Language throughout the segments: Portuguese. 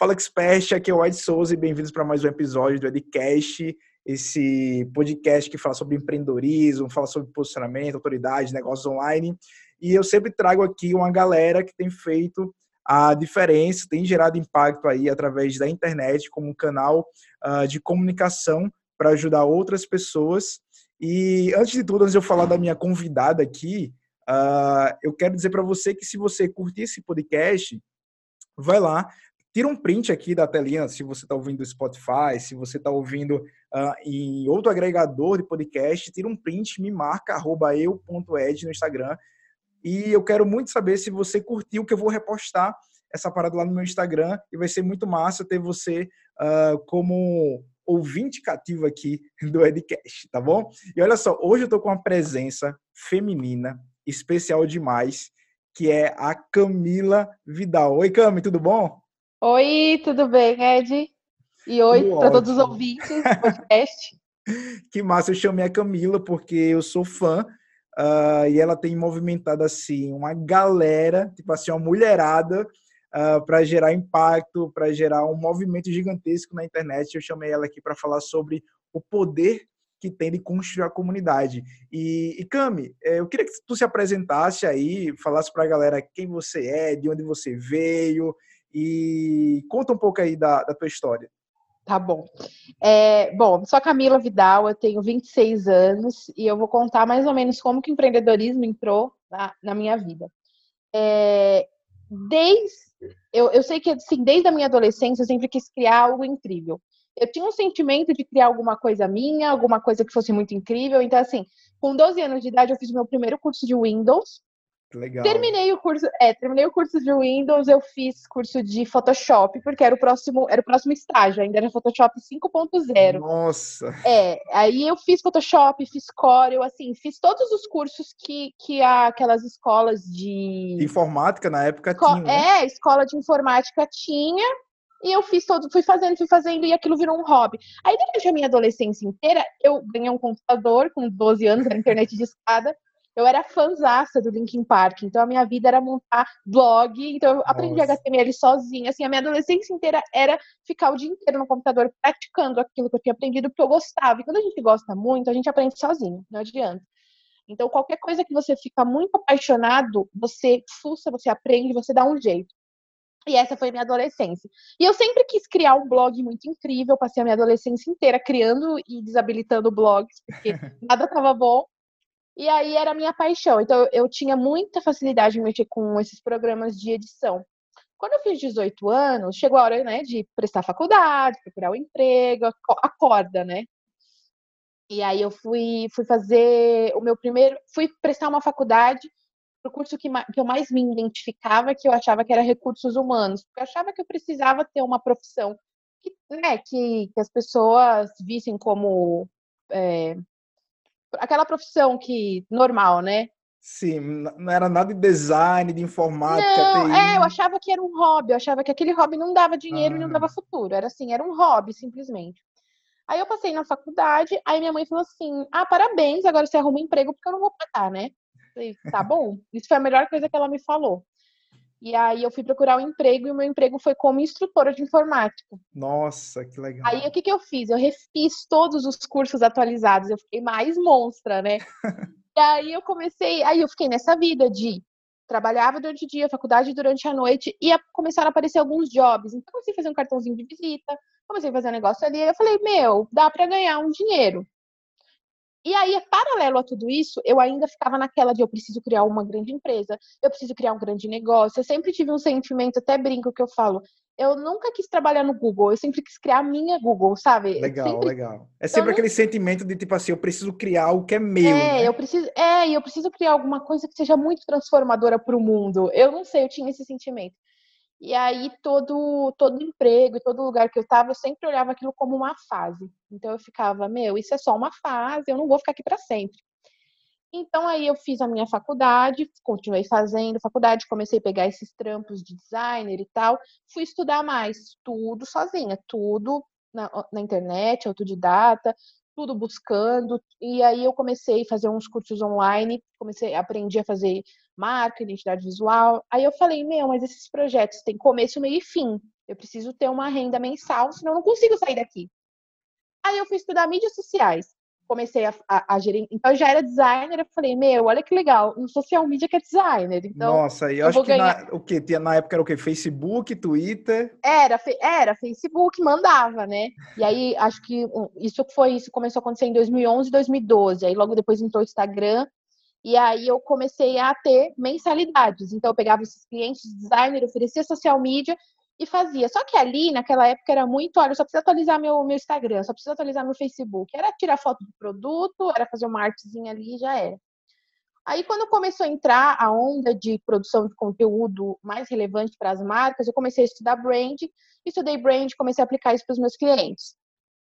Fala Expert, aqui é o Ed Souza e bem-vindos para mais um episódio do Edcast, esse podcast que fala sobre empreendedorismo, fala sobre posicionamento, autoridade, negócios online. E eu sempre trago aqui uma galera que tem feito a diferença, tem gerado impacto aí através da internet como um canal uh, de comunicação para ajudar outras pessoas. E antes de tudo, antes de eu falar da minha convidada aqui, uh, eu quero dizer para você que se você curtir esse podcast, vai lá, tira um print aqui da telinha, se você está ouvindo Spotify, se você está ouvindo uh, em outro agregador de podcast, tira um print, me marca, arroba eu.ed no Instagram. E eu quero muito saber se você curtiu, que eu vou repostar essa parada lá no meu Instagram e vai ser muito massa ter você uh, como ouvinte cativo aqui do Edcast, tá bom? E olha só, hoje eu tô com uma presença feminina especial demais, que é a Camila Vidal. Oi, Cami, tudo bom? Oi, tudo bem, Ed? E oi para todos os ouvintes do podcast. que massa, eu chamei a Camila porque eu sou fã uh, e ela tem movimentado assim uma galera, tipo assim, uma mulherada uh, ah, para gerar impacto, para gerar um movimento gigantesco na internet. Eu chamei ela aqui para falar sobre o poder que tem de construir a comunidade. E, e Cami, eh, eu queria que tu se apresentasse aí, falasse para a galera quem você é, de onde você veio e conta um pouco aí da, da tua história. Tá bom. É, bom, sou a Camila Vidal, eu tenho 26 anos e eu vou contar mais ou menos como que o empreendedorismo entrou na, na minha vida. É, desde, eu, eu sei que assim, desde a minha adolescência eu sempre quis criar algo incrível. Eu tinha um sentimento de criar alguma coisa minha, alguma coisa que fosse muito incrível. Então, assim, com 12 anos de idade, eu fiz meu primeiro curso de Windows. Legal. Terminei o curso, é, terminei o curso de Windows, eu fiz curso de Photoshop, porque era o próximo, era o próximo estágio, ainda era Photoshop 5.0. Nossa. É, aí eu fiz Photoshop, fiz Corel, assim, fiz todos os cursos que, que aquelas escolas de informática na época Esco... tinha. Né? É, escola de informática tinha. E eu fiz todo, fui fazendo, fui fazendo, e aquilo virou um hobby. Aí, durante a minha adolescência inteira, eu ganhei um computador com 12 anos, era internet de escada eu era fãzaça do Linkin Park, então a minha vida era montar blog, então eu aprendi Nossa. HTML sozinha, assim, a minha adolescência inteira era ficar o dia inteiro no computador praticando aquilo que eu tinha aprendido, porque eu gostava, e quando a gente gosta muito, a gente aprende sozinho, não adianta. Então, qualquer coisa que você fica muito apaixonado, você fuça, você aprende, você dá um jeito. E essa foi a minha adolescência. E eu sempre quis criar um blog muito incrível, passei a minha adolescência inteira criando e desabilitando blogs, porque nada estava bom. E aí era a minha paixão. Então eu tinha muita facilidade em mexer com esses programas de edição. Quando eu fiz 18 anos, chegou a hora, né, de prestar faculdade, procurar um emprego, acorda, né? E aí eu fui, fui fazer o meu primeiro, fui prestar uma faculdade o curso que, que eu mais me identificava, que eu achava que era recursos humanos, porque eu achava que eu precisava ter uma profissão que, né, que, que as pessoas vissem como é, aquela profissão que normal, né? Sim, não era nada de design, de informática, não, TI. É, eu achava que era um hobby, eu achava que aquele hobby não dava dinheiro ah. e não dava futuro. Era assim, era um hobby, simplesmente. Aí eu passei na faculdade, aí minha mãe falou assim: ah, parabéns, agora você arruma um emprego porque eu não vou pagar, né? falei, tá bom. Isso foi a melhor coisa que ela me falou. E aí eu fui procurar um emprego e o meu emprego foi como instrutora de informática. Nossa, que legal. Aí o que, que eu fiz? Eu refiz todos os cursos atualizados, eu fiquei mais monstra, né? e aí eu comecei, aí eu fiquei nessa vida de trabalhava durante o dia, faculdade durante a noite, e começaram a aparecer alguns jobs. Então, comecei a fazer um cartãozinho de visita, comecei a fazer um negócio ali, eu falei, meu, dá para ganhar um dinheiro. E aí, paralelo a tudo isso, eu ainda ficava naquela de eu preciso criar uma grande empresa, eu preciso criar um grande negócio. Eu sempre tive um sentimento, até brinco que eu falo, eu nunca quis trabalhar no Google, eu sempre quis criar a minha Google, sabe? Legal, sempre... legal. É sempre então, aquele sentimento de tipo assim, eu preciso criar algo que é meu. É, né? eu preciso, é, eu preciso criar alguma coisa que seja muito transformadora para o mundo. Eu não sei, eu tinha esse sentimento. E aí todo todo emprego e todo lugar que eu estava, eu sempre olhava aquilo como uma fase. Então eu ficava, meu, isso é só uma fase, eu não vou ficar aqui para sempre. Então aí eu fiz a minha faculdade, continuei fazendo faculdade, comecei a pegar esses trampos de designer e tal, fui estudar mais, tudo sozinha, tudo na, na internet, autodidata, tudo buscando. E aí eu comecei a fazer uns cursos online, comecei, aprendi a fazer marca, identidade visual. Aí eu falei, meu, mas esses projetos têm começo, meio e fim. Eu preciso ter uma renda mensal, senão eu não consigo sair daqui. Aí eu fui estudar mídias sociais comecei a, a, a, gerir. Então, eu já era designer, eu falei, meu, olha que legal, no social media que é designer. Então, Nossa, e eu, eu acho que ganhar... na, o que tinha na época era o que? Facebook, Twitter? Era, era, Facebook mandava, né? E aí, acho que isso foi, isso começou a acontecer em 2011, 2012. Aí, logo depois entrou o Instagram. E aí eu comecei a ter mensalidades. Então eu pegava esses clientes de designer, oferecia social media e fazia. Só que ali, naquela época, era muito, olha, eu só preciso atualizar meu, meu Instagram, só preciso atualizar meu Facebook. Era tirar foto do produto, era fazer uma artezinha ali e já era. Aí, quando começou a entrar a onda de produção de conteúdo mais relevante para as marcas, eu comecei a estudar brand, estudei brand, comecei a aplicar isso para os meus clientes.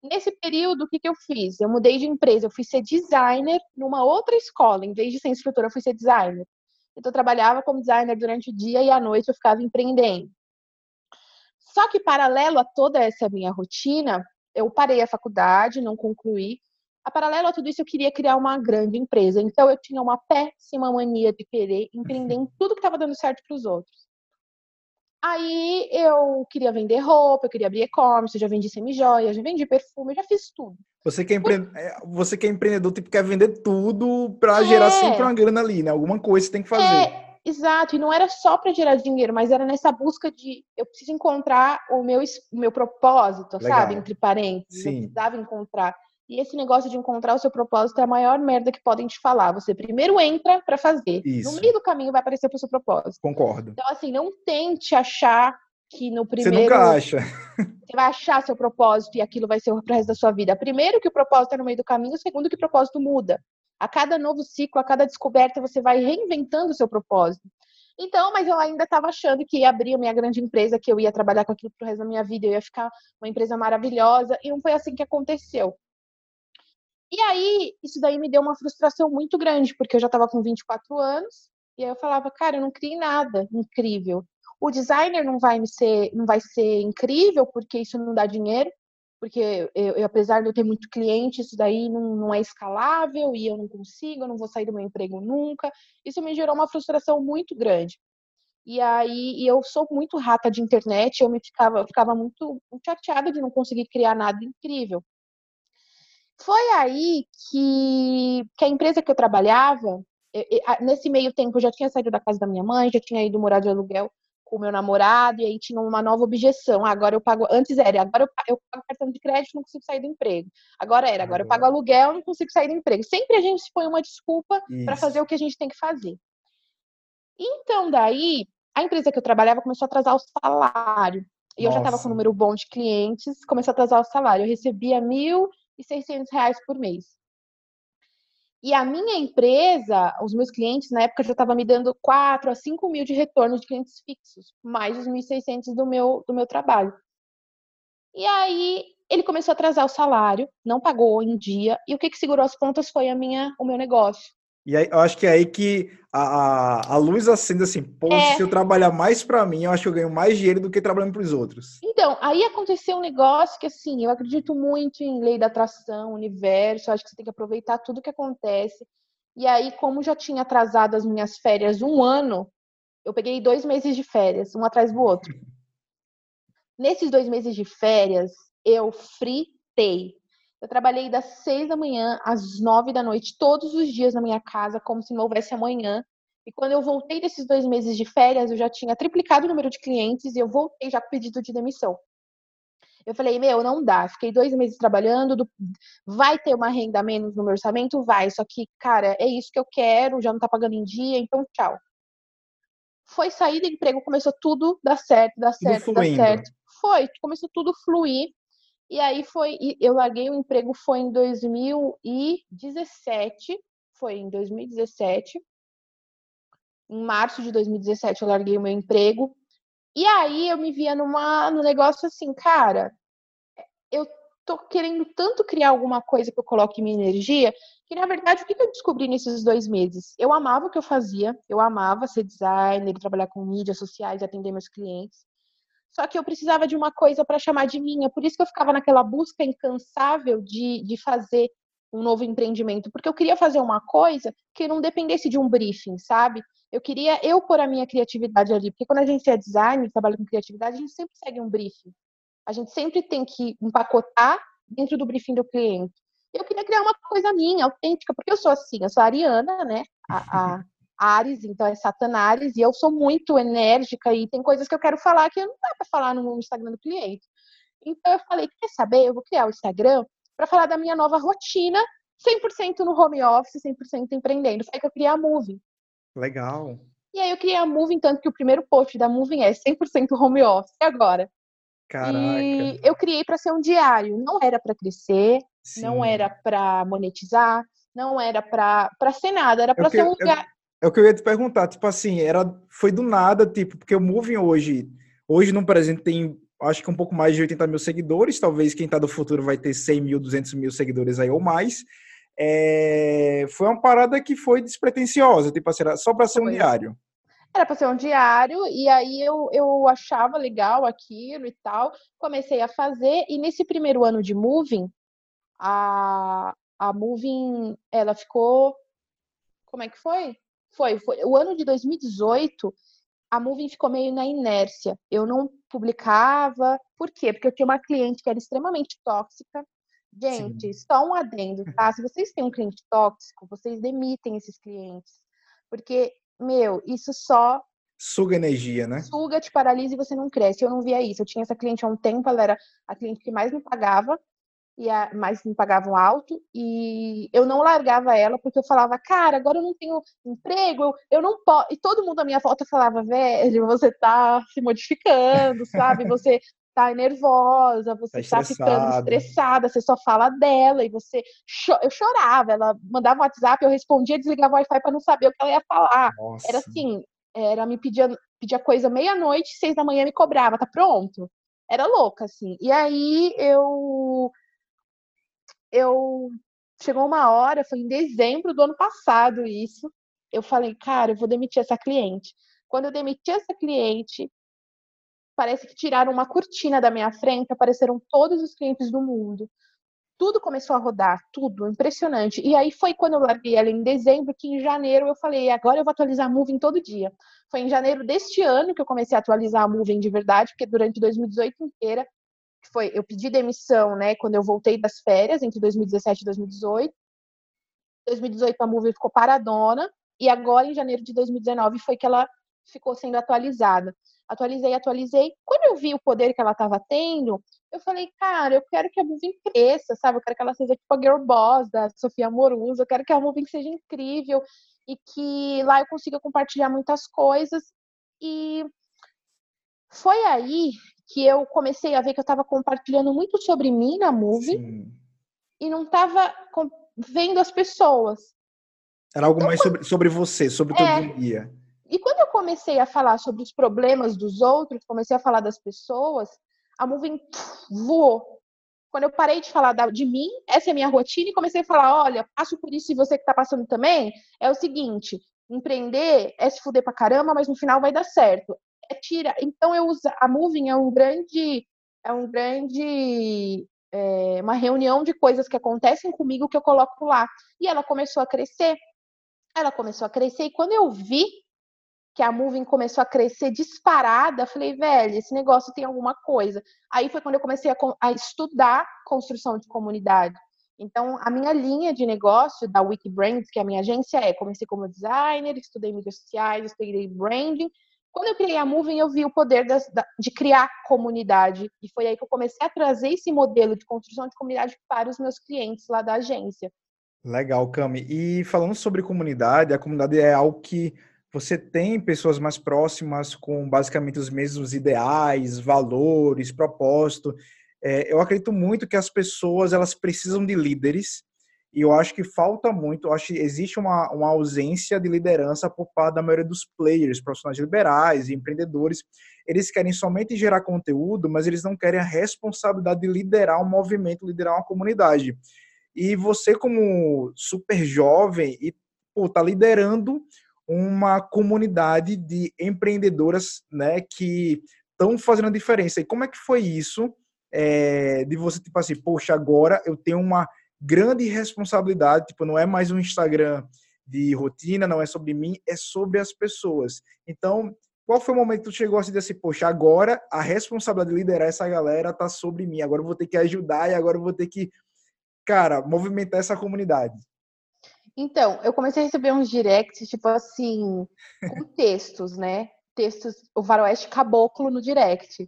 Nesse período, o que, que eu fiz? Eu mudei de empresa, eu fui ser designer numa outra escola, em vez de ser instrutora, eu fui ser designer. Então, eu trabalhava como designer durante o dia e à noite eu ficava empreendendo. Só que, paralelo a toda essa minha rotina, eu parei a faculdade, não concluí. A paralelo a tudo isso, eu queria criar uma grande empresa. Então, eu tinha uma péssima mania de querer empreender em tudo que estava dando certo para os outros. Aí eu queria vender roupa, eu queria abrir e-commerce, já vendi semi-joia, já vendi perfume, já fiz tudo. Você que é, empre... É, você que é empreendedor, tipo, quer vender tudo para é. gerar sempre uma grana ali, né? Alguma coisa você tem que fazer. É. Exato, e não era só para gerar dinheiro, mas era nessa busca de eu preciso encontrar o meu, o meu propósito, Legal. sabe? Entre parênteses. Sim. Eu precisava encontrar. E esse negócio de encontrar o seu propósito é a maior merda que podem te falar. Você primeiro entra para fazer. Isso. No meio do caminho vai aparecer pro seu propósito. Concordo. Então, assim, não tente achar que no primeiro. Você nunca acha. Você vai achar seu propósito e aquilo vai ser o resto da sua vida. Primeiro, que o propósito é no meio do caminho. Segundo, que o propósito muda. A cada novo ciclo, a cada descoberta, você vai reinventando o seu propósito. Então, mas eu ainda estava achando que ia abrir a minha grande empresa, que eu ia trabalhar com aquilo pro resto da minha vida, eu ia ficar uma empresa maravilhosa, e não foi assim que aconteceu. E aí, isso daí me deu uma frustração muito grande, porque eu já estava com 24 anos, e aí eu falava, cara, eu não criei nada incrível. O designer não vai me ser, não vai ser incrível porque isso não dá dinheiro porque eu, eu, apesar de eu ter muito cliente, isso daí não, não, é escalável e eu não consigo, eu não vou sair do meu emprego nunca. Isso me gerou uma frustração muito grande. E aí e eu sou muito rata de internet, eu me ficava, eu ficava muito, chateada de não conseguir criar nada incrível. Foi aí que, que a empresa que eu trabalhava, nesse meio tempo eu já tinha saído da casa da minha mãe, já tinha ido morar de aluguel com o meu namorado, e aí tinha uma nova objeção. Agora eu pago. Antes era, agora eu, eu pago cartão de crédito, não consigo sair do emprego. Agora era, agora eu pago aluguel, não consigo sair do emprego. Sempre a gente se põe uma desculpa para fazer o que a gente tem que fazer. Então, daí, a empresa que eu trabalhava começou a atrasar o salário. E Nossa. eu já estava com um número bom de clientes, começou a atrasar o salário. Eu recebia R$ 1.600 por mês. E a minha empresa, os meus clientes, na época, já estava me dando 4 a 5 mil de retorno de clientes fixos, mais os 1.600 do meu, do meu trabalho. E aí ele começou a atrasar o salário, não pagou em dia, e o que, que segurou as pontas foi a minha, o meu negócio. E aí, eu acho que é aí que a, a, a luz acende assim, pô, é. se eu trabalhar mais para mim, eu acho que eu ganho mais dinheiro do que trabalhando para os outros. Então, aí aconteceu um negócio que, assim, eu acredito muito em lei da atração, universo, acho que você tem que aproveitar tudo que acontece. E aí, como já tinha atrasado as minhas férias um ano, eu peguei dois meses de férias, um atrás do outro. Nesses dois meses de férias, eu fritei. Eu trabalhei das seis da manhã às nove da noite, todos os dias na minha casa, como se não houvesse amanhã. E quando eu voltei desses dois meses de férias, eu já tinha triplicado o número de clientes e eu voltei já com pedido de demissão. Eu falei, meu, não dá. Fiquei dois meses trabalhando, do... vai ter uma renda menos no meu orçamento? Vai. Só que, cara, é isso que eu quero, já não tá pagando em dia, então tchau. Foi sair do emprego, começou tudo dar certo, dar certo, dar certo. Foi, começou tudo fluir. E aí foi, eu larguei o emprego foi em 2017, foi em 2017. Em março de 2017 eu larguei o meu emprego. E aí eu me via numa no negócio assim, cara, eu tô querendo tanto criar alguma coisa que eu coloque minha energia, que na verdade o que eu descobri nesses dois meses? Eu amava o que eu fazia, eu amava ser designer, trabalhar com mídias sociais, atender meus clientes. Só que eu precisava de uma coisa para chamar de minha. Por isso que eu ficava naquela busca incansável de, de fazer um novo empreendimento. Porque eu queria fazer uma coisa que não dependesse de um briefing, sabe? Eu queria eu pôr a minha criatividade ali, porque quando a gente é designer, trabalha com criatividade, a gente sempre segue um briefing. A gente sempre tem que empacotar dentro do briefing do cliente. Eu queria criar uma coisa minha, autêntica, porque eu sou assim, eu sou ariana, né? A, a Ares, então é Satanares, e eu sou muito enérgica e tem coisas que eu quero falar que não dá para falar no Instagram do cliente. Então eu falei, quer saber? Eu vou criar o Instagram para falar da minha nova rotina, 100% no home office, 100% empreendendo. Foi que eu criei a Moving. Legal. E aí eu criei a Moving, tanto que o primeiro post da Moving é 100% home office agora. Caraca. E eu criei para ser um diário, não era para crescer, Sim. não era para monetizar, não era para ser nada, era para ser um lugar. É, é o que eu ia te perguntar, tipo assim, era foi do nada, tipo, porque o Moving hoje, hoje no presente tem acho que um pouco mais de 80 mil seguidores, talvez quem está do futuro vai ter 100 mil, 200 mil seguidores aí ou mais. É, foi uma parada que foi despretensiosa, tipo assim, era só para ser um diário. Era para ser um diário, e aí eu, eu achava legal aquilo e tal, comecei a fazer, e nesse primeiro ano de Moving, a, a Moving, ela ficou, como é que foi? Foi, foi o ano de 2018, a Moving ficou meio na inércia. Eu não publicava. Por quê? Porque eu tinha uma cliente que era extremamente tóxica. Gente, Sim. só um adendo, tá? Se vocês têm um cliente tóxico, vocês demitem esses clientes. Porque, meu, isso só. Suga energia, né? Suga, te paralisa e você não cresce. Eu não via isso. Eu tinha essa cliente há um tempo, ela era a cliente que mais me pagava e a, mas me pagavam alto e eu não largava ela porque eu falava, cara, agora eu não tenho emprego, eu, eu não posso. E todo mundo à minha volta falava, velho, você tá se modificando, sabe? Você tá nervosa, você tá, tá ficando estressada, você só fala dela e você. Eu chorava, ela mandava um WhatsApp, eu respondia, desligava o Wi-Fi para não saber o que ela ia falar. Nossa. Era assim, era me pedia, pedia coisa meia-noite, seis da manhã me cobrava, tá pronto? Era louca, assim. E aí eu eu chegou uma hora, foi em dezembro do ano passado isso. Eu falei, cara, eu vou demitir essa cliente. Quando eu demiti essa cliente, parece que tiraram uma cortina da minha frente, apareceram todos os clientes do mundo. Tudo começou a rodar, tudo, impressionante. E aí foi quando eu larguei ela em dezembro, que em janeiro eu falei, agora eu vou atualizar a Moving todo dia. Foi em janeiro deste ano que eu comecei a atualizar a Moving de verdade, porque durante 2018 inteira foi, eu pedi demissão, né, quando eu voltei das férias, entre 2017 e 2018. 2018 a Movie ficou paradona, e agora, em janeiro de 2019, foi que ela ficou sendo atualizada. Atualizei, atualizei. Quando eu vi o poder que ela estava tendo, eu falei, cara, eu quero que a Moving cresça, sabe? Eu quero que ela seja tipo a Girl Boss da Sofia Amoruso, eu quero que a Moving seja incrível e que lá eu consiga compartilhar muitas coisas. E foi aí que eu comecei a ver que eu estava compartilhando muito sobre mim na Movie Sim. e não estava vendo as pessoas. Era algo então, mais sobre, sobre você, sobre o é, dia. E quando eu comecei a falar sobre os problemas dos outros, comecei a falar das pessoas, a Moving voou. Quando eu parei de falar de mim, essa é a minha rotina, e comecei a falar: olha, passo por isso e você que está passando também, é o seguinte: empreender é se fuder pra caramba, mas no final vai dar certo é tira. Então eu uso a Moving é um grande é um grande é, uma reunião de coisas que acontecem comigo que eu coloco lá. E ela começou a crescer. Ela começou a crescer e quando eu vi que a Moving começou a crescer disparada, falei, velho, esse negócio tem alguma coisa. Aí foi quando eu comecei a, a estudar construção de comunidade. Então, a minha linha de negócio da Wikibrands, que é a minha agência, é comecei como designer, estudei mídias sociais, estudei branding, quando eu criei a Moving, eu vi o poder das, de criar comunidade. E foi aí que eu comecei a trazer esse modelo de construção de comunidade para os meus clientes lá da agência. Legal, Cami. E falando sobre comunidade, a comunidade é algo que você tem pessoas mais próximas com basicamente os mesmos ideais, valores, propósito. É, eu acredito muito que as pessoas elas precisam de líderes e eu acho que falta muito, acho que existe uma, uma ausência de liderança por parte da maioria dos players, profissionais liberais e empreendedores. Eles querem somente gerar conteúdo, mas eles não querem a responsabilidade de liderar um movimento, liderar uma comunidade. E você, como super jovem, e pô, tá liderando uma comunidade de empreendedoras né, que estão fazendo a diferença. E como é que foi isso é, de você, tipo assim, poxa, agora eu tenho uma grande responsabilidade, tipo, não é mais um Instagram de rotina, não é sobre mim, é sobre as pessoas. Então, qual foi o momento que tu chegou assim, assim, poxa, agora a responsabilidade de liderar essa galera tá sobre mim, agora eu vou ter que ajudar e agora eu vou ter que, cara, movimentar essa comunidade? Então, eu comecei a receber uns directs, tipo assim, com textos, né? Textos, o Faroeste Caboclo no direct.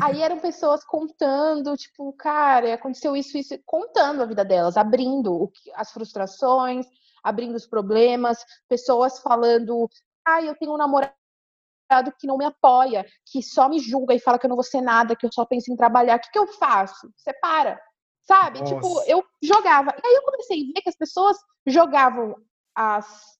Aí eram pessoas contando, tipo, cara, aconteceu isso, isso, contando a vida delas, abrindo as frustrações, abrindo os problemas, pessoas falando, ah, eu tenho um namorado que não me apoia, que só me julga e fala que eu não vou ser nada, que eu só penso em trabalhar. O que, que eu faço? Separa. Sabe? Nossa. Tipo, eu jogava. E aí eu comecei a ver que as pessoas jogavam as,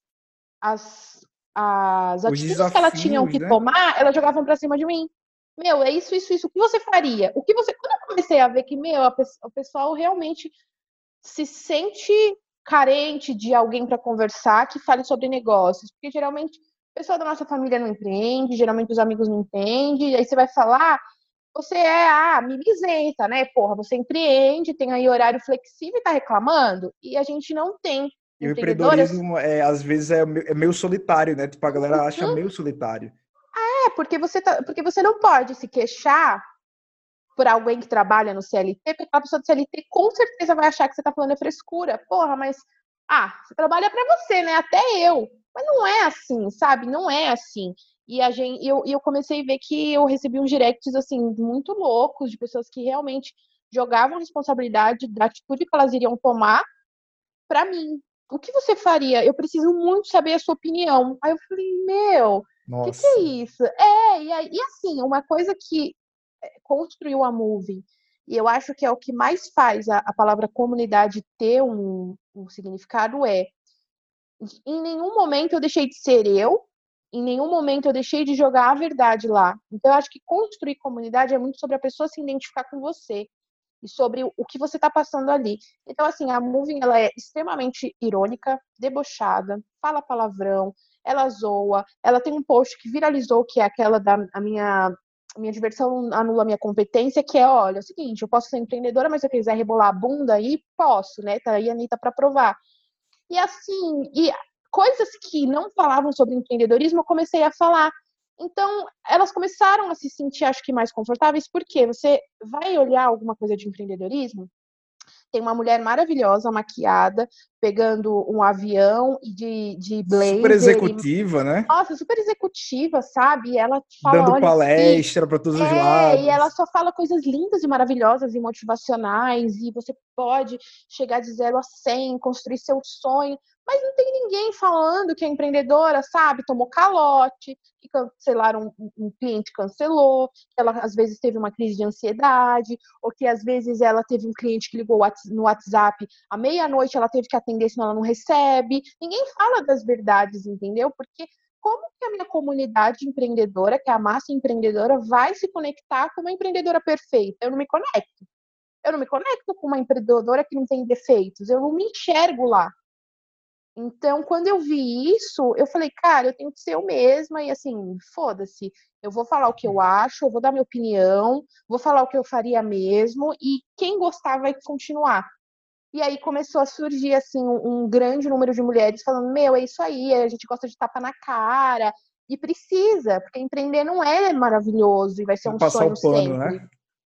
as, as atitudes que elas tinham que né? tomar, elas jogavam pra cima de mim. Meu, é isso, isso, isso. O que você faria? O que você. Quando eu comecei a ver que, meu, o pessoal realmente se sente carente de alguém para conversar que fale sobre negócios, porque geralmente a pessoa da nossa família não entende, geralmente os amigos não entendem, aí você vai falar, você é a ah, mimizenta, né? Porra, você empreende, tem aí horário flexível e tá reclamando, e a gente não tem. E o empreendedorismo, é, às vezes, é, é meio solitário, né? Tipo, a galera acha uhum. meio solitário. Ah, é, porque você, tá, porque você não pode se queixar por alguém que trabalha no CLT, porque aquela pessoa do CLT com certeza vai achar que você tá falando é frescura. Porra, mas ah, você trabalha para você, né? Até eu. Mas não é assim, sabe? Não é assim. E a gente, eu, eu comecei a ver que eu recebi uns directs assim muito loucos de pessoas que realmente jogavam responsabilidade da atitude que elas iriam tomar para mim. O que você faria? Eu preciso muito saber a sua opinião. Aí eu falei, meu, o que, que, é isso? É, e, e assim, uma coisa que construiu a Moving. E eu acho que é o que mais faz a, a palavra comunidade ter um, um significado é em nenhum momento eu deixei de ser eu, em nenhum momento eu deixei de jogar a verdade lá. Então, eu acho que construir comunidade é muito sobre a pessoa se identificar com você e sobre o que você está passando ali. Então, assim, a Moving ela é extremamente irônica, debochada, fala palavrão, ela zoa, ela tem um post que viralizou, que é aquela da minha minha diversão anula minha competência, que é, olha, é o seguinte, eu posso ser empreendedora, mas se eu quiser rebolar a bunda aí, posso, né? Tá aí a Anitta para provar. E assim, e coisas que não falavam sobre empreendedorismo, eu comecei a falar. Então, elas começaram a se sentir, acho que, mais confortáveis, porque você vai olhar alguma coisa de empreendedorismo, tem uma mulher maravilhosa, maquiada, pegando um avião e de, de blazer. Super executiva, e... né? Nossa, super executiva, sabe? E ela fala, Dando palestra para todos é, os lados. E ela só fala coisas lindas e maravilhosas e motivacionais. E você pode chegar de zero a 100, construir seu sonho mas não tem ninguém falando que a empreendedora, sabe, tomou calote, que cancelaram, um, um cliente cancelou, que ela às vezes teve uma crise de ansiedade, ou que às vezes ela teve um cliente que ligou no WhatsApp à meia-noite, ela teve que atender, senão ela não recebe. Ninguém fala das verdades, entendeu? Porque como que a minha comunidade empreendedora, que é a massa empreendedora, vai se conectar com uma empreendedora perfeita? Eu não me conecto. Eu não me conecto com uma empreendedora que não tem defeitos. Eu não me enxergo lá. Então, quando eu vi isso, eu falei, cara, eu tenho que ser eu mesma e assim, foda-se. Eu vou falar o que eu acho, eu vou dar minha opinião, vou falar o que eu faria mesmo e quem gostar vai continuar. E aí começou a surgir assim um grande número de mulheres falando: "Meu, é isso aí, a gente gosta de tapa na cara". E precisa, porque empreender não é maravilhoso e vai ser um sonho pano, né? sempre. Né?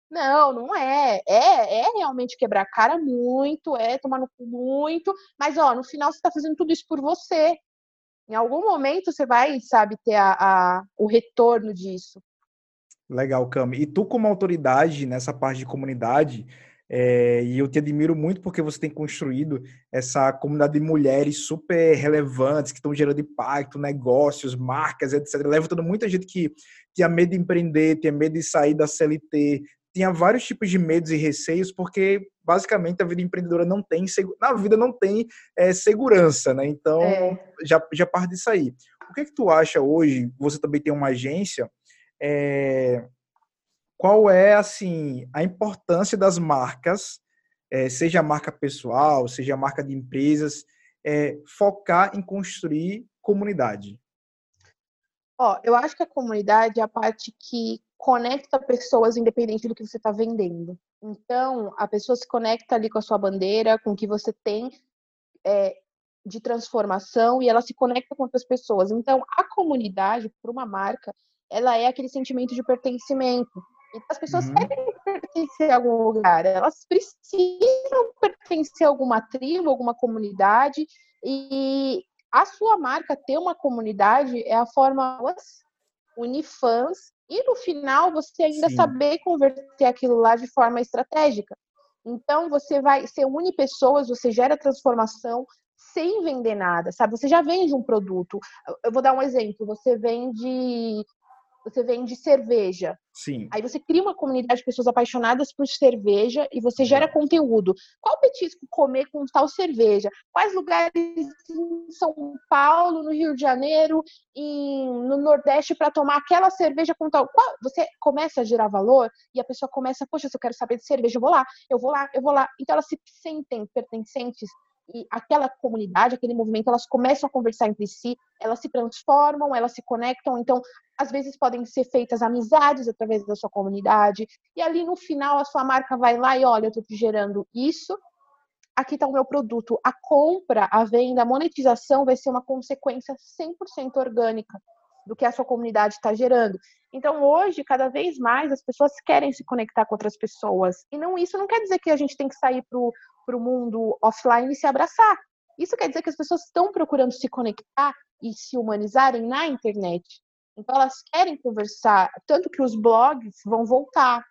Não, não é. É, é realmente quebrar a cara muito, é tomar no cu muito, mas ó, no final você está fazendo tudo isso por você. Em algum momento você vai, sabe, ter a, a o retorno disso. Legal, Cami. E tu, como autoridade nessa parte de comunidade, é, e eu te admiro muito porque você tem construído essa comunidade de mulheres super relevantes que estão gerando impacto, negócios, marcas, etc. Levantando muita gente que tinha medo de empreender, tinha medo de sair da CLT, tinha vários tipos de medos e receios, porque basicamente a vida empreendedora não tem na vida não tem é, segurança, né? Então é. já, já parte disso aí. O que é que tu acha hoje? Você também tem uma agência. É, qual é assim a importância das marcas, é, seja a marca pessoal, seja a marca de empresas, é, focar em construir comunidade? Ó, eu acho que a comunidade é a parte que conecta pessoas independente do que você está vendendo. Então, a pessoa se conecta ali com a sua bandeira, com o que você tem. É, de transformação e ela se conecta com outras pessoas. Então, a comunidade, para uma marca, ela é aquele sentimento de pertencimento. Então, as pessoas uhum. querem pertencer a algum lugar, elas precisam pertencer a alguma tribo, alguma comunidade, e a sua marca ter uma comunidade é a forma unir fãs e no final você ainda Sim. saber converter aquilo lá de forma estratégica. Então você vai, você une pessoas, você gera transformação sem vender nada, sabe? Você já vende um produto. Eu vou dar um exemplo. Você vende você vende cerveja. Sim. Aí você cria uma comunidade de pessoas apaixonadas por cerveja e você gera conteúdo. Qual petisco comer com tal cerveja? Quais lugares em São Paulo, no Rio de Janeiro, em, no Nordeste para tomar aquela cerveja com tal? Qual? Você começa a gerar valor e a pessoa começa, poxa, se eu quero saber de cerveja, eu vou lá, eu vou lá, eu vou lá. Então elas se sentem pertencentes e aquela comunidade, aquele movimento, elas começam a conversar entre si, elas se transformam, elas se conectam. Então, às vezes podem ser feitas amizades através da sua comunidade. E ali no final a sua marca vai lá e olha, eu estou gerando isso. Aqui está o meu produto. A compra, a venda, a monetização vai ser uma consequência 100% orgânica do que a sua comunidade está gerando. Então, hoje, cada vez mais, as pessoas querem se conectar com outras pessoas. E não isso não quer dizer que a gente tem que sair para o mundo offline e se abraçar. Isso quer dizer que as pessoas estão procurando se conectar e se humanizarem na internet. Então, elas querem conversar, tanto que os blogs vão voltar,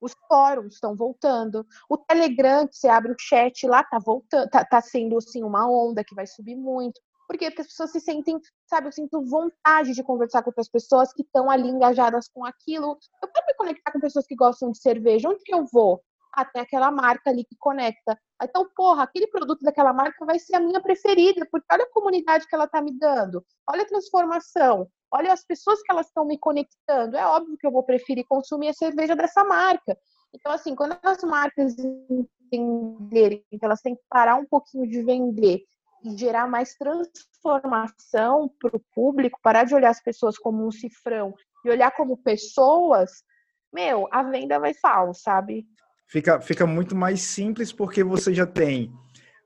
os fóruns estão voltando, o Telegram, que você abre o chat lá, tá voltando, tá, tá sendo assim uma onda que vai subir muito. Por quê? Porque as pessoas se sentem, sabe, eu sinto vontade de conversar com outras pessoas que estão ali engajadas com aquilo. Eu quero me conectar com pessoas que gostam de cerveja. Onde que eu vou? Até aquela marca ali que conecta. Então, porra, aquele produto daquela marca vai ser a minha preferida, porque olha a comunidade que ela tá me dando, olha a transformação, olha as pessoas que elas estão me conectando. É óbvio que eu vou preferir consumir a cerveja dessa marca. Então, assim, quando as marcas entenderem que elas têm que parar um pouquinho de vender e gerar mais transformação para o público, parar de olhar as pessoas como um cifrão e olhar como pessoas, meu, a venda vai sal, sabe? Fica, fica muito mais simples porque você já tem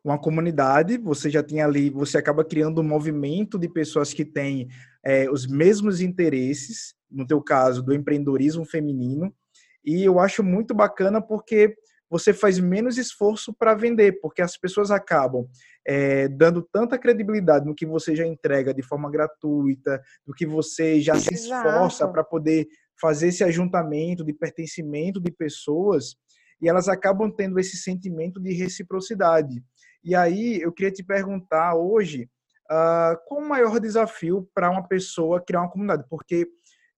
uma comunidade, você já tem ali, você acaba criando um movimento de pessoas que têm é, os mesmos interesses, no teu caso, do empreendedorismo feminino, e eu acho muito bacana porque você faz menos esforço para vender, porque as pessoas acabam é, dando tanta credibilidade no que você já entrega de forma gratuita, do que você já se esforça para poder fazer esse ajuntamento de pertencimento de pessoas, e elas acabam tendo esse sentimento de reciprocidade. E aí eu queria te perguntar hoje, uh, qual o maior desafio para uma pessoa criar uma comunidade? Porque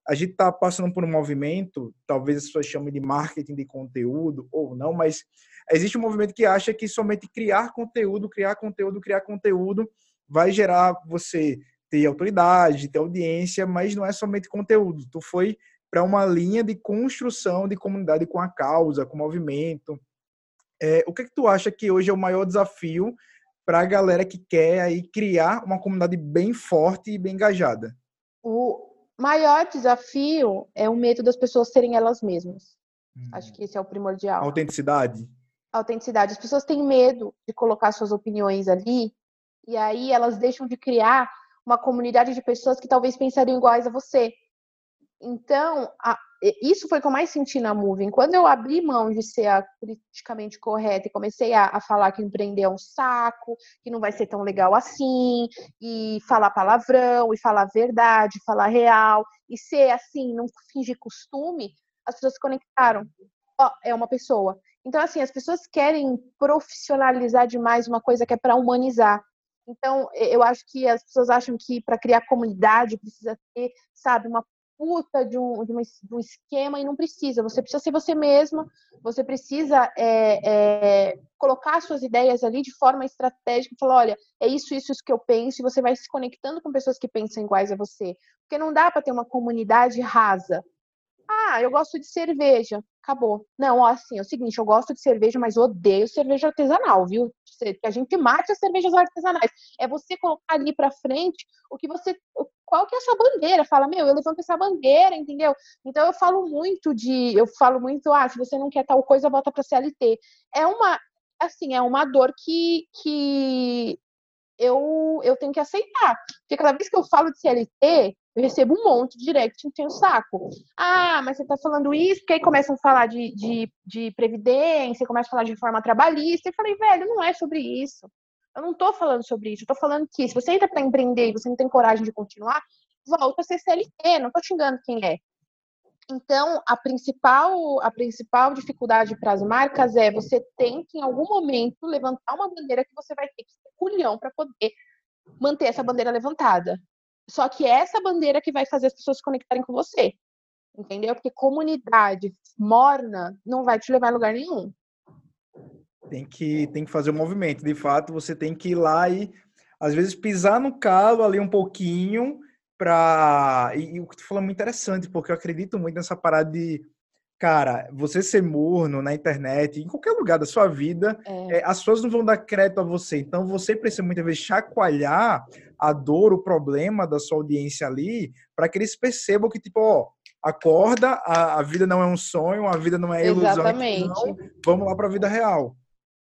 a gente está passando por um movimento, talvez as pessoas chamem de marketing de conteúdo ou não, mas existe um movimento que acha que somente criar conteúdo, criar conteúdo, criar conteúdo vai gerar você ter autoridade, ter audiência, mas não é somente conteúdo. Tu foi para uma linha de construção de comunidade com a causa, com o movimento. É, o que, é que tu acha que hoje é o maior desafio para a galera que quer aí criar uma comunidade bem forte e bem engajada? O, maior desafio é o medo das pessoas serem elas mesmas. Hum. Acho que esse é o primordial. Autenticidade. Autenticidade. As pessoas têm medo de colocar suas opiniões ali e aí elas deixam de criar uma comunidade de pessoas que talvez pensariam iguais a você. Então, a, isso foi o que eu mais senti na Moving. Quando eu abri mão de ser a politicamente correta e comecei a, a, falar que empreender é um saco, que não vai ser tão legal assim, e falar palavrão, e falar verdade, falar real, e ser assim, não fingir costume, as pessoas se conectaram. Ó, oh, é uma pessoa. Então, assim, as pessoas querem profissionalizar demais uma coisa que é para humanizar. Então, eu acho que as pessoas acham que para criar comunidade precisa ter, sabe, uma puta de um, de, uma, de um esquema e não precisa. Você precisa ser você mesma, você precisa é, é, colocar suas ideias ali de forma estratégica e falar: olha, é isso, isso, isso que eu penso, e você vai se conectando com pessoas que pensam iguais a você. Porque não dá para ter uma comunidade rasa. Ah, eu gosto de cerveja. Acabou. Não, assim, é o seguinte, eu gosto de cerveja, mas odeio cerveja artesanal, viu? Que a gente mate as cervejas artesanais. É você colocar ali para frente o que você. Qual que é a sua bandeira? Fala, meu, eu levanto essa bandeira, entendeu? Então eu falo muito de. Eu falo muito, ah, se você não quer tal coisa, volta pra CLT. É uma. Assim, é uma dor que, que eu, eu tenho que aceitar. Porque cada vez que eu falo de CLT, eu recebo um monte de direct e tenho saco. Ah, mas você tá falando isso, porque aí começam a falar de, de, de previdência, começam a falar de reforma trabalhista. E falei, velho, não é sobre isso. Eu não tô falando sobre isso. Eu tô falando que se você entra para empreender e você não tem coragem de continuar, volta a ser CLT. Não tô xingando quem é. Então, a principal, a principal dificuldade para as marcas é você tem que, em algum momento, levantar uma bandeira que você vai ter que ser culhão para poder manter essa bandeira levantada. Só que é essa bandeira que vai fazer as pessoas se conectarem com você. Entendeu? Porque comunidade morna não vai te levar a lugar nenhum. Tem que, tem que fazer o um movimento. De fato, você tem que ir lá e, às vezes, pisar no calo ali um pouquinho para. E, e, o que tu falou é muito interessante, porque eu acredito muito nessa parada de. Cara, você ser morno na internet, em qualquer lugar da sua vida, é. É, as pessoas não vão dar crédito a você. Então, você precisa muitas vezes chacoalhar a dor, o problema da sua audiência ali, para que eles percebam que, tipo, ó, acorda, a, a, vida não é um sonho, a vida não é ilusão. Exatamente. Então, vamos lá para a vida real.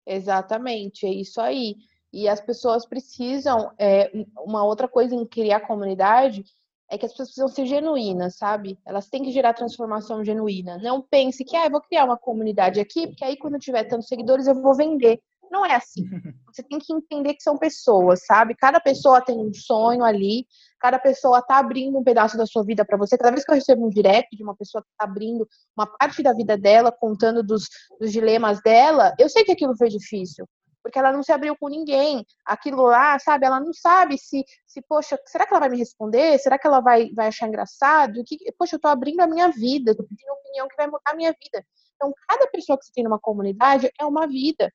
Exatamente, é isso aí. E as pessoas precisam, é, uma outra coisa em criar comunidade é que as pessoas precisam ser genuínas, sabe? Elas têm que gerar transformação genuína. Não pense que, ah, eu vou criar uma comunidade aqui, porque aí quando eu tiver tantos seguidores eu vou vender. Não é assim. Você tem que entender que são pessoas, sabe? Cada pessoa tem um sonho ali, cada pessoa tá abrindo um pedaço da sua vida para você. Cada vez que eu recebo um direct de uma pessoa que tá abrindo uma parte da vida dela, contando dos, dos dilemas dela, eu sei que aquilo foi difícil porque ela não se abriu com ninguém. Aquilo lá, sabe, ela não sabe se, se poxa, será que ela vai me responder? Será que ela vai, vai achar engraçado? Que, poxa, eu tô abrindo a minha vida, tô pedindo opinião que vai mudar a minha vida. Então, cada pessoa que você tem numa comunidade é uma vida.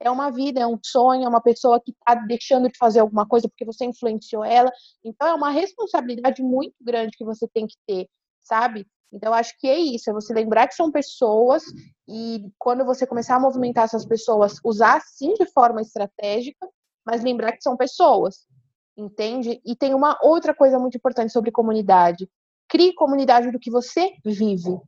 É uma vida, é um sonho, é uma pessoa que está deixando de fazer alguma coisa porque você influenciou ela. Então, é uma responsabilidade muito grande que você tem que ter, sabe? Então, acho que é isso, é você lembrar que são pessoas e quando você começar a movimentar essas pessoas, usar sim de forma estratégica, mas lembrar que são pessoas, entende? E tem uma outra coisa muito importante sobre comunidade. Crie comunidade do que você vive.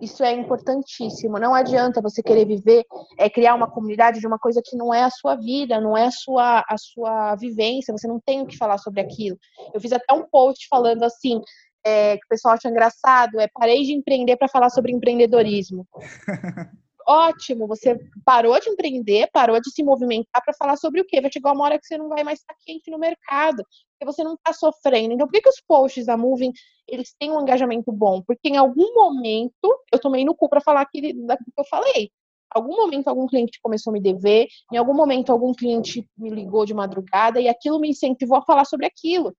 Isso é importantíssimo. Não adianta você querer viver, é criar uma comunidade de uma coisa que não é a sua vida, não é a sua, a sua vivência, você não tem o que falar sobre aquilo. Eu fiz até um post falando assim: é, que o pessoal acha engraçado, é parei de empreender para falar sobre empreendedorismo. Ótimo, você parou de empreender, parou de se movimentar para falar sobre o quê? Vai chegar uma hora que você não vai mais estar quente no mercado, porque você não está sofrendo. Então, por que, que os posts da Moving eles têm um engajamento bom? Porque em algum momento eu tomei no cu para falar daquilo que eu falei. Algum momento algum cliente começou a me dever, em algum momento algum cliente me ligou de madrugada e aquilo me incentivou a falar sobre aquilo.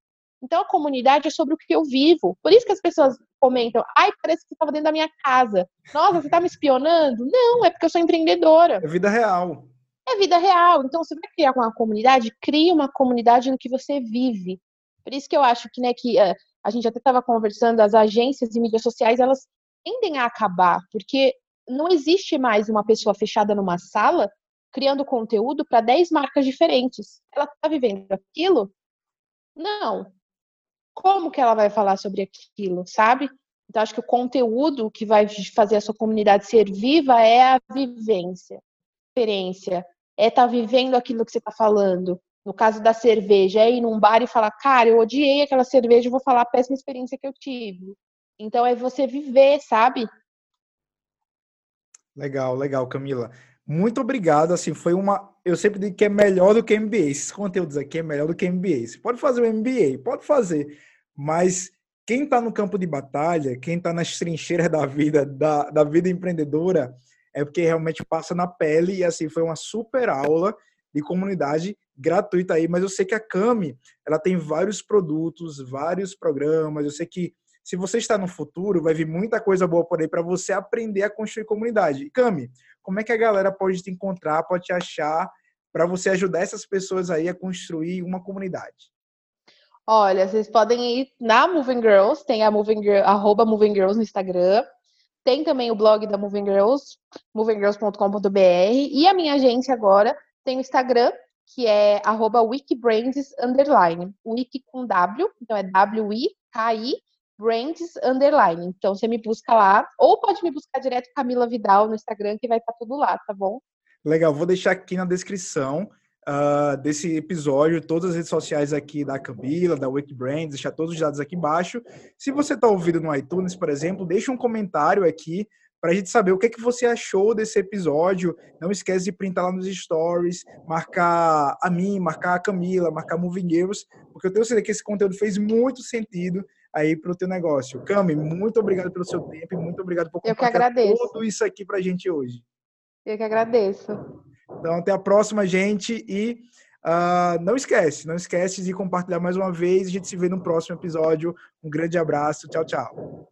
Então, a comunidade é sobre o que eu vivo. Por isso que as pessoas comentam, ai, parece que você estava dentro da minha casa. Nossa, você está me espionando? Não, é porque eu sou empreendedora. É vida real. É vida real. Então, você vai criar uma comunidade, crie uma comunidade no que você vive. Por isso que eu acho que, né, que uh, a gente até estava conversando, as agências e mídias sociais, elas tendem a acabar, porque não existe mais uma pessoa fechada numa sala criando conteúdo para 10 marcas diferentes. Ela está vivendo aquilo? Não como que ela vai falar sobre aquilo, sabe? Então, acho que o conteúdo que vai fazer a sua comunidade ser viva é a vivência, experiência, é estar tá vivendo aquilo que você está falando. No caso da cerveja, é ir num bar e falar, cara, eu odiei aquela cerveja, vou falar a péssima experiência que eu tive. Então, é você viver, sabe? Legal, legal, Camila. Muito obrigado. Assim, foi uma. Eu sempre digo que é melhor do que MBA. Esses conteúdos aqui é melhor do que MBA. Você pode fazer o MBA, pode fazer. Mas quem está no campo de batalha, quem está nas trincheiras da vida, da, da vida empreendedora, é porque realmente passa na pele. E assim, foi uma super aula de comunidade gratuita aí. Mas eu sei que a Cami, ela tem vários produtos, vários programas. Eu sei que se você está no futuro, vai vir muita coisa boa por aí para você aprender a construir comunidade. Cami, como é que a galera pode te encontrar, pode te achar, para você ajudar essas pessoas aí a construir uma comunidade? Olha, vocês podem ir na Moving Girls, tem a Moving arroba Moving Girls no Instagram. Tem também o blog da Moving Girls, movinggirls.com.br. E a minha agência agora tem o Instagram, que é arroba wikibrands, underline. Wiki com W, então é W-I-K-I, brands, underline. Então você me busca lá, ou pode me buscar direto Camila Vidal no Instagram, que vai estar tudo lá, tá bom? Legal, vou deixar aqui na descrição uh, desse episódio, todas as redes sociais aqui da Camila, da Wake Brands, deixar todos os dados aqui embaixo. Se você está ouvindo no iTunes, por exemplo, deixa um comentário aqui para a gente saber o que, é que você achou desse episódio. Não esquece de printar lá nos stories, marcar a mim, marcar a Camila, marcar Moving Girls, porque eu tenho certeza que esse conteúdo fez muito sentido aí para o teu negócio. Cami, muito obrigado pelo seu tempo e muito obrigado por compartilhar tudo isso aqui para a gente hoje. Eu que agradeço. Então, até a próxima, gente. E uh, não esquece, não esquece de compartilhar mais uma vez. A gente se vê no próximo episódio. Um grande abraço. Tchau, tchau.